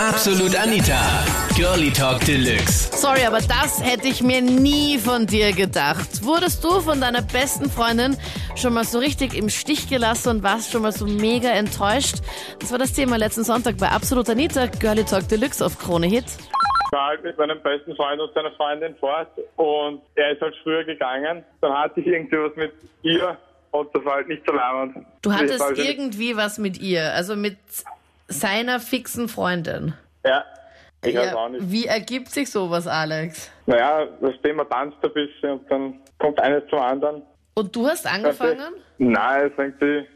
Absolut Anita. Girlie Talk Deluxe. Sorry, aber das hätte ich mir nie von dir gedacht. Wurdest du von deiner besten Freundin schon mal so richtig im Stich gelassen und warst schon mal so mega enttäuscht? Das war das Thema letzten Sonntag bei Absolut Anita, Girlie Talk Deluxe auf Krone Hit. Ich war halt mit meinem besten Freund und seiner Freundin fort und er ist halt früher gegangen. Dann hatte ich irgendwie was mit ihr und das war halt nicht so leibend. Du hattest halt- irgendwie was mit ihr, also mit seiner fixen Freundin. Ja, ich weiß Ja, auch nicht. wie ergibt sich sowas, Alex? Naja, das Thema tanzt ein bisschen und dann kommt eines zum anderen. Und du hast angefangen? Nein, es irgendwie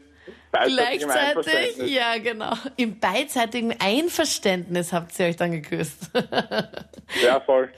Gleichzeitig? Ja, genau. Im beidseitigen Einverständnis habt ihr euch dann geküsst. Ja, voll.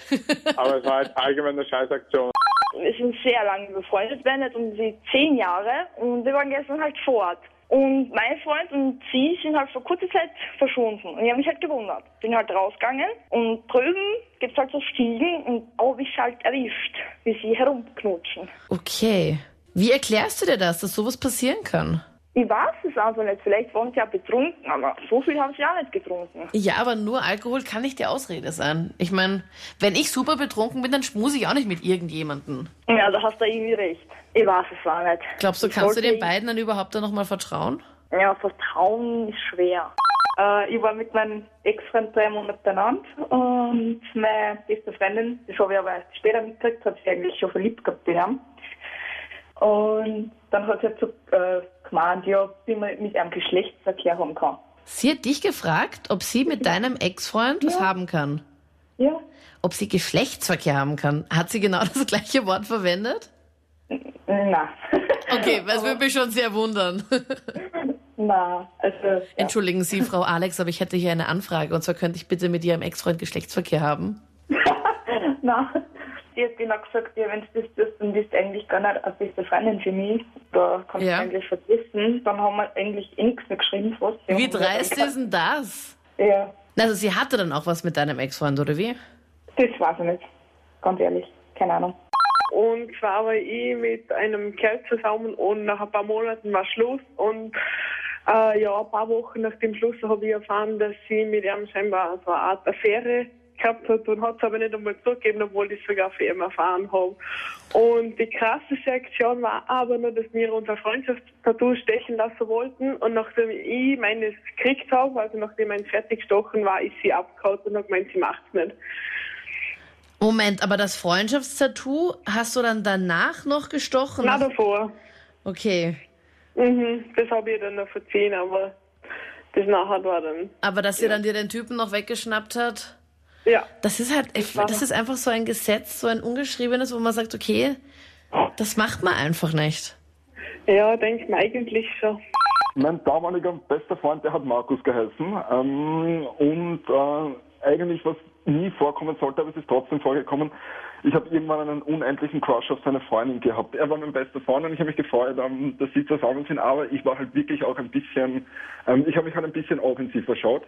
Aber es war halt allgemein eine Scheißaktion. wir sind sehr lange befreundet, werden jetzt um die zehn Jahre und wir waren gestern halt fort. Und mein Freund und sie sind halt vor kurzer Zeit verschwunden. Und ich habe mich halt gewundert. Bin halt rausgegangen und drüben gibt's halt so Stiegen und habe ich halt erwischt, wie sie herumknutschen. Okay. Wie erklärst du dir das, dass sowas passieren kann? Ich weiß es also nicht. Vielleicht waren sie ja betrunken, aber so viel haben sie auch nicht getrunken. Ja, aber nur Alkohol kann nicht die Ausrede sein. Ich meine, wenn ich super betrunken bin, dann schmuse ich auch nicht mit irgendjemandem. Ja, da hast du irgendwie recht. Ich weiß es auch nicht. Glaubst du, Ich kannst du den beiden dann überhaupt dann nochmal vertrauen? Ja, Vertrauen ist schwer. Äh, ich war mit meinem Ex-Freund drei Monate beieinander und meine beste Freundin, das habe ich aber erst später mitgekriegt, hat sich eigentlich schon verliebt gehabt ihn. Und dann hat sie so äh, gemeint, ja, wie man mit einem Geschlechtsverkehr haben kann. Sie hat dich gefragt, ob sie mit deinem Ex-Freund was haben kann. Ja, Ob sie Geschlechtsverkehr haben kann. Hat sie genau das gleiche Wort verwendet? nein. Okay, das würde mich schon sehr wundern. nein, also, ja. Entschuldigen Sie, Frau Alex, aber ich hätte hier eine Anfrage. Und zwar könnte ich bitte mit Ihrem Ex-Freund Geschlechtsverkehr haben? nein. Sie hat genau gesagt, ja, wenn du das tust, dann bist du eigentlich gar nicht eine beste Freundin für mich. Da kannst Ja. du eigentlich vergessen. Dann haben wir eigentlich eh nichts mehr geschrieben fast. Wir Wie haben dreist ist denn das? Ja, Also sie hatte dann auch was mit deinem Ex-Freund, oder wie? das weiß ich nicht. Ganz ehrlich, keine Ahnung. Und zwar war ich mit einem Kerl zusammen und nach ein paar Monaten war Schluss und äh, ja, ein paar Wochen nach dem Schluss habe ich erfahren, dass sie mit ihm scheinbar so eine Art Affäre gehabt hat und hat es aber nicht einmal zugegeben, obwohl ich es sogar für ihn erfahren habe. Und die krasse Sektion war aber nur, dass wir unser Freundschaftstattoo stechen lassen wollten und nachdem ich meines gekriegt habe, also nachdem mein fertig gestochen war, ist sie abgehauen und hat gemeint, sie macht's nicht. Moment, aber das Freundschaftstattoo hast du dann danach noch gestochen? Na davor. Okay. Mhm, das habe ich dann noch verziehen, aber das nachher war dann. Aber dass sie dann dir den Typen noch weggeschnappt hat? Ja, Das ist halt, ich, das ist einfach so ein Gesetz, so ein ungeschriebenes, wo man sagt, okay, das macht man einfach nicht. ja, denke mir eigentlich schon. Mein damaliger bester Freund, der hat Markus geheißen. Ähm, und äh, eigentlich, was nie vorkommen sollte, aber es ist trotzdem vorgekommen, ich habe irgendwann einen unendlichen Crush auf seine Freundin gehabt. Er war mein bester Freund und ich habe mich gefreut, ähm, dass sie zusammen sind, aber ich war halt wirklich auch ein bisschen, ähm, ich habe mich halt ein bisschen offensiv verschaut.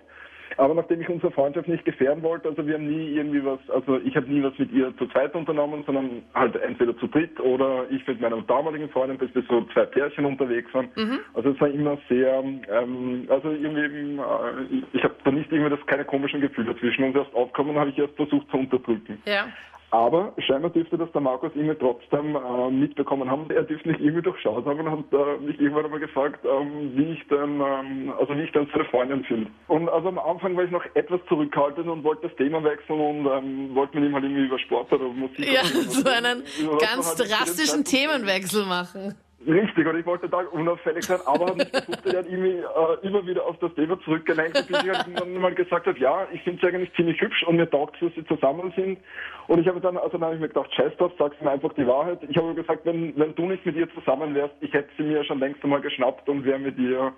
Aber nachdem ich unsere Freundschaft nicht gefährden wollte, also wir haben nie irgendwie was, also ich habe nie was mit ihr zu zweit unternommen, sondern halt entweder zu dritt oder ich mit meiner damaligen Freundin, bis wir so zwei Pärchen unterwegs waren. Also es war immer sehr, ähm, also irgendwie, äh, ich habe da nicht irgendwie das keine komischen Gefühle zwischen uns erst aufkommen, habe ich erst versucht zu unterdrücken. Ja. Aber scheinbar dürfte das der Markus irgendwie trotzdem äh, mitbekommen haben. Er dürfte nicht irgendwie durchschaut haben und hat äh, mich irgendwann einmal gefragt, ähm, wie ich denn, ähm, also wie ich dann seine Freundin finde. Und also am Anfang war ich noch etwas zurückhaltend und wollte das Thema wechseln und ähm, wollte mit ihm halt irgendwie über Sport oder Musik. Ja, so einen ganz halt drastischen Themenwechsel machen. Richtig, und ich wollte da unauffällig sein, aber gefunden, der hat irgendwie äh, immer wieder auf das Thema zurückgelenkt, bis ich halt irgendwann mal gesagt habe, ja, ich finde sie eigentlich ziemlich hübsch und mir taugt dass sie zusammen sind. Und ich habe dann, also dann habe ich mir gedacht, drauf, sagst mir einfach die Wahrheit. Ich habe gesagt, wenn, wenn du nicht mit ihr zusammen wärst, ich hätte sie mir schon längst einmal geschnappt und wäre mit ihr,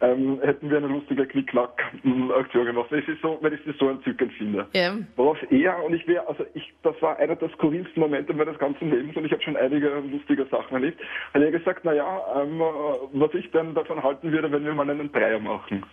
ähm, hätten wir eine lustige Knick-Knack-Aktion gemacht, weil ich sie so, weil ich sie so entzückend finde. Ja. Worauf er und ich wäre, also ich, das war einer der skurrilsten Momente meines ganzen Lebens und ich habe schon einige lustige Sachen erlebt. Hat er gesagt, naja, ähm, äh, was ich denn davon halten würde, wenn wir mal einen Dreier machen.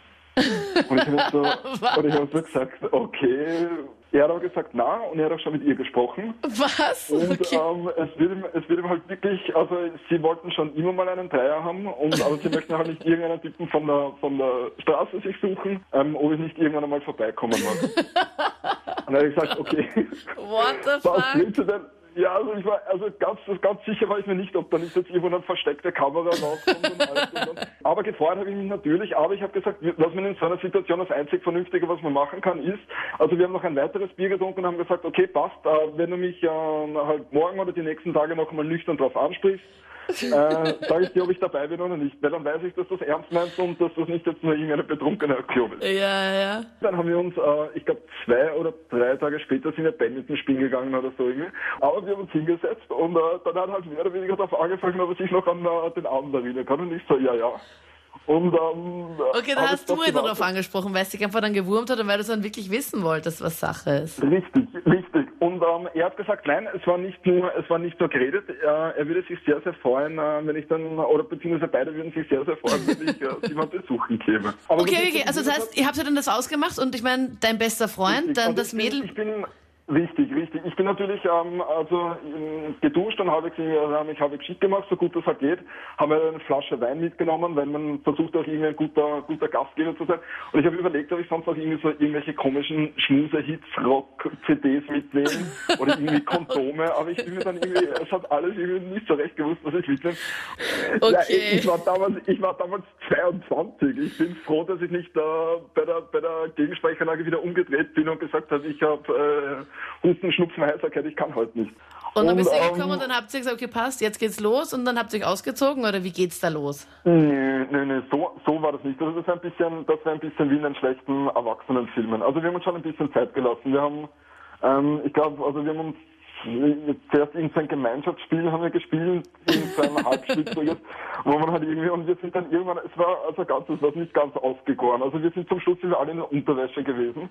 Und ich habe so, und ich hab so gesagt, okay, Er hat aber gesagt, na, und er hat auch schon mit ihr gesprochen. Was? Und Okay. ähm, es, wird ihm, es wird ihm halt wirklich, also sie wollten schon immer mal einen Dreier haben, und aber sie möchten halt nicht irgendeinen Typen von der von der Straße sich suchen, ähm, ob ich nicht irgendwann einmal vorbeikommen mag. und dann habe ich gesagt, okay, What the was fuck? willst du denn? Ja, also ich war, also ganz, ganz sicher war ich mir nicht, ob da nicht jetzt irgendwo eine versteckte Kamera rauskommt und alles. Und dann. Aber gefreut habe ich mich natürlich, aber ich habe gesagt, was man in so einer Situation das einzig Vernünftige, was man machen kann, ist, also wir haben noch ein weiteres Bier getrunken und haben gesagt, okay, passt, äh, wenn du mich äh, halt morgen oder die nächsten Tage noch mal nüchtern drauf ansprichst, äh, sage ich dir, ob ich dabei bin oder nicht, weil dann weiß ich, dass du es ernst meinst und dass das nicht jetzt nur irgendeine betrunkene Aktion ist. Ja, ja. Dann haben wir uns, äh, ich glaube, zwei oder drei Tage später sind wir Badminton spielen gegangen oder so irgendwie. Aber wir haben uns hingesetzt und äh, dann hat halt mehr oder weniger darauf angefangen, ob er sich noch an äh, den Abend erinnern kann. Und ich so, ja, ja. Und, ähm, Okay, dann hab hast du ihn darauf angesprochen, weil es dich einfach dann gewurmt hat und weil du dann wirklich wissen wolltest, was Sache ist. Richtig, richtig. Und ähm, er hat gesagt, nein, es war nicht nur, es war nicht nur geredet. Äh, er würde sich sehr, sehr freuen, äh, wenn ich dann, oder beziehungsweise beide würden sich sehr, sehr freuen, wenn ich äh, sie mal besuchen käme. Aber Okay, okay, also das heißt, ihr habt ja dann das ausgemacht und ich meine, dein bester Freund, Richtig. dann das ich bin, Mädel. Ich bin richtig, richtig. Ich bin natürlich ähm, also geduscht und habe also, mich halbwegs schick gemacht, so gut es halt geht. Habe eine Flasche Wein mitgenommen, weil man versucht auch irgendwie ein guter, guter Gastgeber zu sein. Und ich habe überlegt, ob ich sonst auch irgendwie so irgendwelche komischen Schmuse-Hits, Rock-CDs mitnehme oder irgendwie Kondome. Aber ich bin mir dann irgendwie, es hat alles irgendwie nicht so recht gewusst, was ich mitnehme. Okay. Ja, ich, ich war damals, ich war damals 22. Ich bin froh, dass ich nicht äh, bei der bei der Gegensprechanlage wieder umgedreht bin und gesagt habe, ich habe äh, Husten, Schnupfen, Heiserkeit, ich kann heute nicht. Und dann bist du ähm, gekommen und dann habt ihr gesagt, okay, passt, jetzt geht's los und dann habt ihr euch ausgezogen oder wie geht's da los? Nee, nee, nee, so, so war das nicht. Also das war ein bisschen, das war ein bisschen wie in den schlechten Erwachsenenfilmen. Also wir haben uns schon ein bisschen Zeit gelassen. Wir haben, ähm, ich glaube, also wir haben uns zuerst in so ein Gemeinschaftsspiel haben wir gespielt, in so einem Halbschlitziges, wo man halt irgendwie, und wir sind dann irgendwann, es war also ganz, es war nicht ganz ausgegoren. Also wir sind zum Schluss sind wir alle in der Unterwäsche gewesen.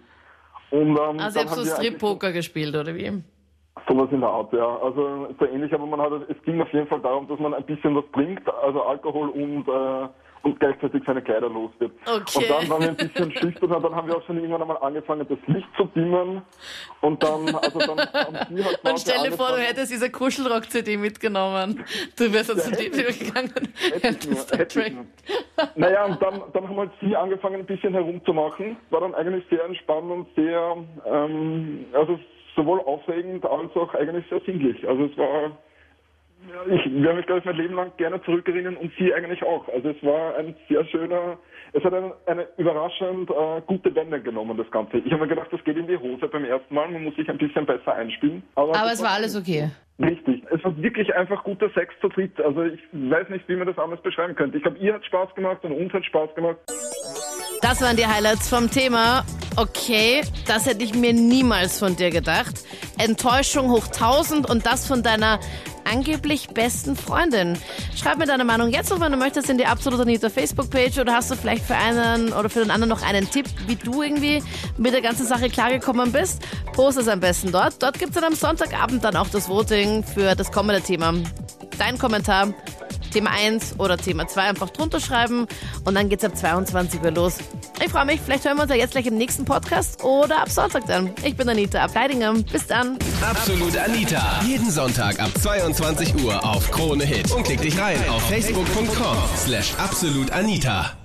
Und, ähm, Also ihr habt so Strip-Poker gespielt oder wie? Sowas in der Art, ja. Also so ähnlich, aber man hat, es ging auf jeden Fall darum, dass man ein bisschen was trinkt, also Alkohol und, äh, und gleichzeitig seine Kleider los wird. Okay. Und dann waren wir ein bisschen schüchtern und dann haben wir auch schon irgendwann einmal angefangen, das Licht zu dimmen. Und dann, also dann haben die halt Und stell dir vor, du hättest diese Kuschelrock-CD mitgenommen. Du wärst jetzt zu dir gegangen Hätte nur, hätte. Naja, und dann, dann haben halt sie angefangen, ein bisschen herumzumachen. War dann eigentlich sehr entspannt und sehr, ähm, also sowohl aufregend als auch eigentlich sehr sinnlich. Also es war, ja, ich werde mich, glaube ich, mein Leben lang gerne zurückerinnern und sie eigentlich auch. Also es war ein sehr schöner, es hat eine, eine überraschend äh, gute Wende genommen, das Ganze. Ich habe mir gedacht, das geht in die Hose beim ersten Mal, man muss sich ein bisschen besser einspielen. Aber das es war alles okay. Richtig. Es war wirklich einfach guter Sex zu dritt. Also ich weiß nicht, wie man das anders beschreiben könnte. Ich glaube, ihr hat Spaß gemacht und uns hat Spaß gemacht. Das waren die Highlights vom Thema. Okay, das hätte ich mir niemals von dir gedacht. Enttäuschung hoch 1000 und das von deiner angeblich besten Freundin. Schreib mir deine Meinung jetzt noch, wenn du möchtest, in die Absolut Anita Facebook-Page oder hast du vielleicht für einen oder für den anderen noch einen Tipp, wie du irgendwie mit der ganzen Sache klargekommen bist? Post es am besten dort. Dort gibt es dann am Sonntagabend dann auch das Voting für das kommende Thema. Dein Kommentar Thema 1 oder Thema 2 einfach drunter schreiben und dann geht's ab 22 Uhr los. Ich freue mich, vielleicht hören wir uns ja jetzt gleich im nächsten Podcast oder ab Sonntag dann. Ich bin Anita Ableidinger. Bis dann. Absolut Anita. Jeden Sonntag ab 22 Uhr auf Krone Hit. Und klick dich rein auf facebook.com slash absolutanita.